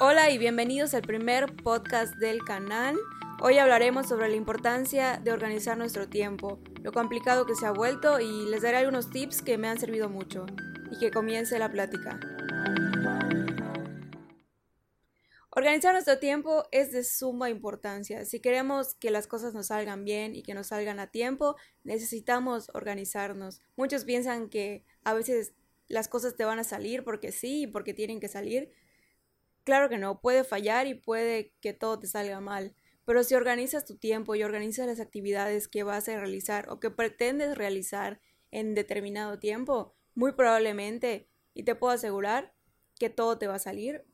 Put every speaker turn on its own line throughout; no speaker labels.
Hola y bienvenidos al primer podcast del canal. Hoy hablaremos sobre la importancia de organizar nuestro tiempo, lo complicado que se ha vuelto y les daré algunos tips que me han servido mucho. Y que comience la plática. Organizar nuestro tiempo es de suma importancia. Si queremos que las cosas nos salgan bien y que nos salgan a tiempo, necesitamos organizarnos. Muchos piensan que a veces las cosas te van a salir porque sí y porque tienen que salir. Claro que no, puede fallar y puede que todo te salga mal. Pero si organizas tu tiempo y organizas las actividades que vas a realizar o que pretendes realizar en determinado tiempo, muy probablemente, y te puedo asegurar, que todo te va a salir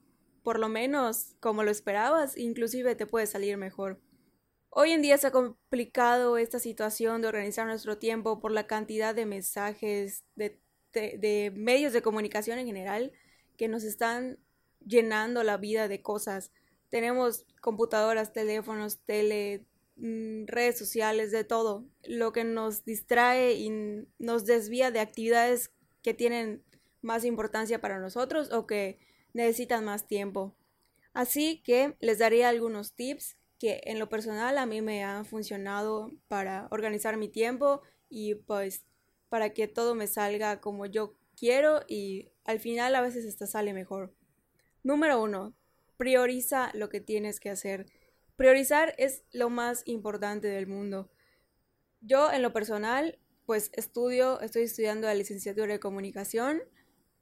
por lo menos como lo esperabas, inclusive te puede salir mejor. Hoy en día se ha complicado esta situación de organizar nuestro tiempo por la cantidad de mensajes, de, de, medios de comunicación en general, que nos están llenando la vida de cosas. Tenemos computadoras, teléfonos, tele, mm, redes sociales, de todo, lo que nos distrae y nos desvía de actividades que tienen más importancia para nosotros o que necesitan más tiempo. Así que les daré algunos tips que en lo personal a mí me han funcionado para organizar mi tiempo y pues para que todo me salga como yo quiero y al final a veces hasta sale mejor. Número uno, prioriza lo que tienes que hacer. Priorizar es lo más importante del mundo. Yo en lo personal pues estudio, estoy estudiando la licenciatura de comunicación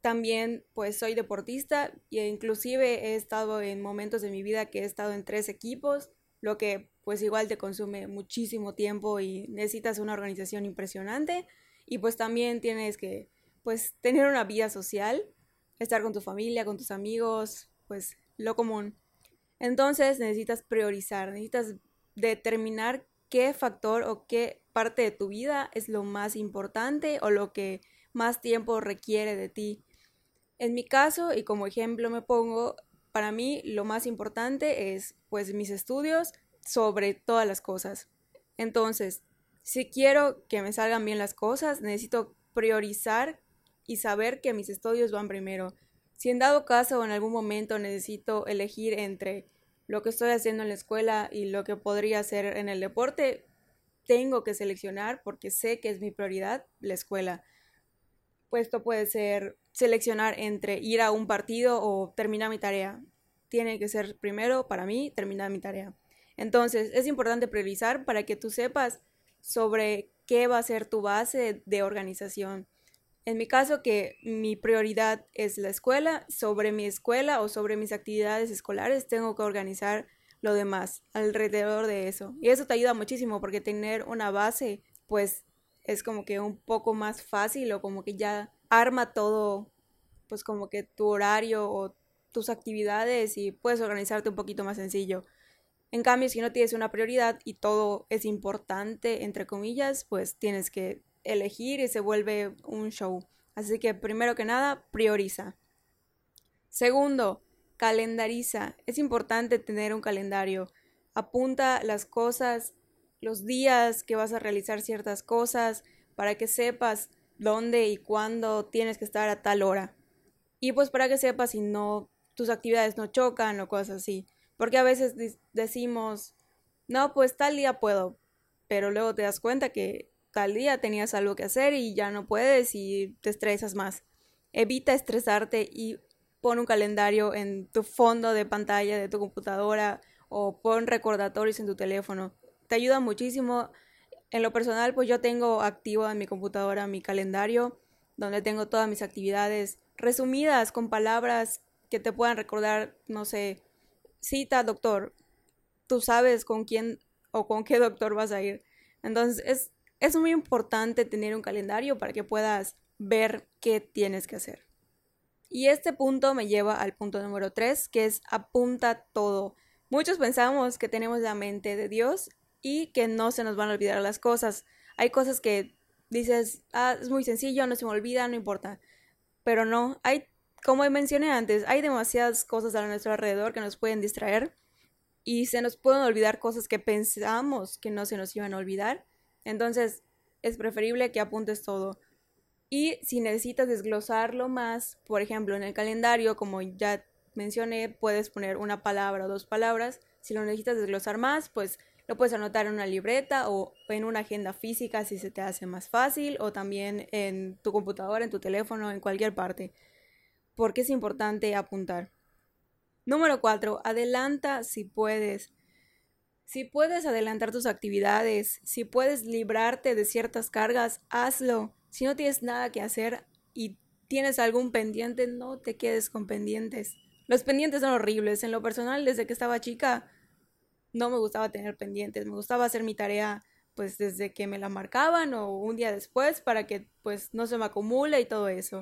también pues soy deportista e inclusive he estado en momentos de mi vida que he estado en tres equipos, lo que pues igual te consume muchísimo tiempo y necesitas una organización impresionante y pues también tienes que pues tener una vida social, estar con tu familia, con tus amigos, pues lo común. Entonces necesitas priorizar, necesitas determinar qué factor o qué parte de tu vida es lo más importante o lo que más tiempo requiere de ti. En mi caso, y como ejemplo me pongo, para mí lo más importante es pues mis estudios sobre todas las cosas. Entonces, si quiero que me salgan bien las cosas, necesito priorizar y saber que mis estudios van primero. Si en dado caso o en algún momento necesito elegir entre lo que estoy haciendo en la escuela y lo que podría hacer en el deporte, tengo que seleccionar porque sé que es mi prioridad la escuela. Pues esto puede ser seleccionar entre ir a un partido o terminar mi tarea. Tiene que ser primero para mí terminar mi tarea. Entonces, es importante priorizar para que tú sepas sobre qué va a ser tu base de organización. En mi caso, que mi prioridad es la escuela, sobre mi escuela o sobre mis actividades escolares, tengo que organizar lo demás alrededor de eso. Y eso te ayuda muchísimo porque tener una base, pues es como que un poco más fácil o como que ya arma todo, pues como que tu horario o tus actividades y puedes organizarte un poquito más sencillo. En cambio, si no tienes una prioridad y todo es importante, entre comillas, pues tienes que elegir y se vuelve un show. Así que primero que nada, prioriza. Segundo, calendariza. Es importante tener un calendario. Apunta las cosas, los días que vas a realizar ciertas cosas, para que sepas dónde y cuándo tienes que estar a tal hora. Y pues para que sepas si no tus actividades no chocan o cosas así. Porque a veces decimos, no, pues tal día puedo, pero luego te das cuenta que tal día tenías algo que hacer y ya no puedes y te estresas más. Evita estresarte y pon un calendario en tu fondo de pantalla de tu computadora o pon recordatorios en tu teléfono. Te ayuda muchísimo en lo personal, pues yo tengo activo en mi computadora mi calendario, donde tengo todas mis actividades resumidas con palabras que te puedan recordar, no sé, cita doctor, tú sabes con quién o con qué doctor vas a ir. Entonces es, es muy importante tener un calendario para que puedas ver qué tienes que hacer. Y este punto me lleva al punto número 3, que es apunta todo. Muchos pensamos que tenemos la mente de Dios y que no se nos van a olvidar las cosas. Hay cosas que dices, ah, es muy sencillo, no se me olvida, no importa. Pero no, hay, como mencioné antes, hay demasiadas cosas a nuestro alrededor que nos pueden distraer y se nos pueden olvidar cosas que pensamos que no se nos iban a olvidar. Entonces, es preferible que apuntes todo. Y si necesitas desglosarlo más, por ejemplo, en el calendario, como ya mencioné, puedes poner una palabra o dos palabras. Si lo necesitas desglosar más, pues lo puedes anotar en una libreta o en una agenda física si se te hace más fácil o también en tu computadora, en tu teléfono, en cualquier parte. Porque es importante apuntar. Número 4. Adelanta si puedes. Si puedes adelantar tus actividades, si puedes librarte de ciertas cargas, hazlo. Si no tienes nada que hacer y tienes algún pendiente, no te quedes con pendientes. Los pendientes son horribles. En lo personal, desde que estaba chica, no me gustaba tener pendientes. Me gustaba hacer mi tarea pues desde que me la marcaban o un día después para que pues no se me acumule y todo eso.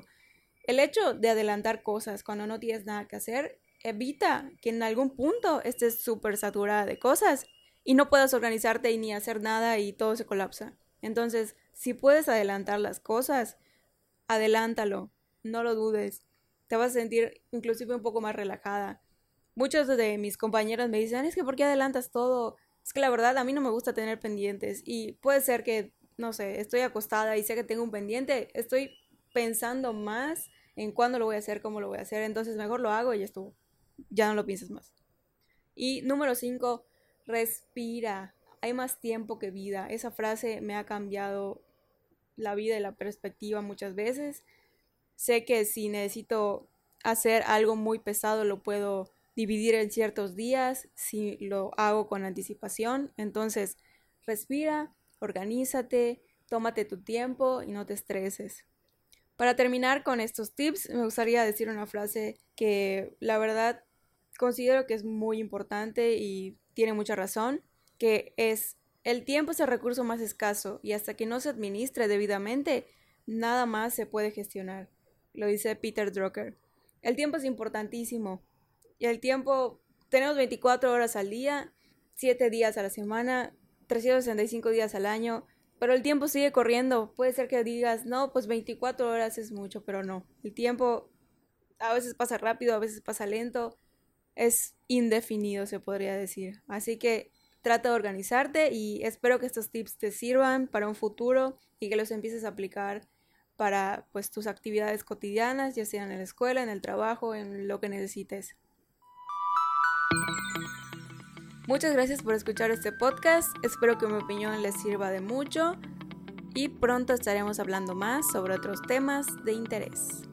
El hecho de adelantar cosas cuando no tienes nada que hacer evita que en algún punto estés súper saturada de cosas y no puedas organizarte y ni hacer nada y todo se colapsa. Entonces, si puedes adelantar las cosas, adelántalo, no lo dudes. Te vas a sentir inclusive un poco más relajada. Muchos de mis compañeros me dicen, es que ¿por qué adelantas todo? Es que la verdad a mí no me gusta tener pendientes y puede ser que, no sé, estoy acostada y sé que tengo un pendiente, estoy pensando más en cuándo lo voy a hacer, cómo lo voy a hacer, entonces mejor lo hago y ya estuvo. Ya no lo pienses más. Y número 5, respira. Hay más tiempo que vida. Esa frase me ha cambiado la vida y la perspectiva muchas veces. Sé que si necesito hacer algo muy pesado lo puedo dividir en ciertos días si lo hago con anticipación. Entonces, respira, organízate, tómate tu tiempo y no te estreses. Para terminar con estos tips, me gustaría decir una frase que la verdad considero que es muy importante y tiene mucha razón, que es el tiempo es el recurso más escaso y hasta que no se administre debidamente, nada más se puede gestionar. Lo dice Peter Drucker. El tiempo es importantísimo. Y el tiempo, tenemos 24 horas al día, 7 días a la semana, 365 días al año, pero el tiempo sigue corriendo. Puede ser que digas, no, pues 24 horas es mucho, pero no. El tiempo a veces pasa rápido, a veces pasa lento es indefinido, se podría decir. Así que trata de organizarte y espero que estos tips te sirvan para un futuro y que los empieces a aplicar para pues tus actividades cotidianas, ya sean en la escuela, en el trabajo, en lo que necesites. Muchas gracias por escuchar este podcast, espero que mi opinión les sirva de mucho y pronto estaremos hablando más sobre otros temas de interés.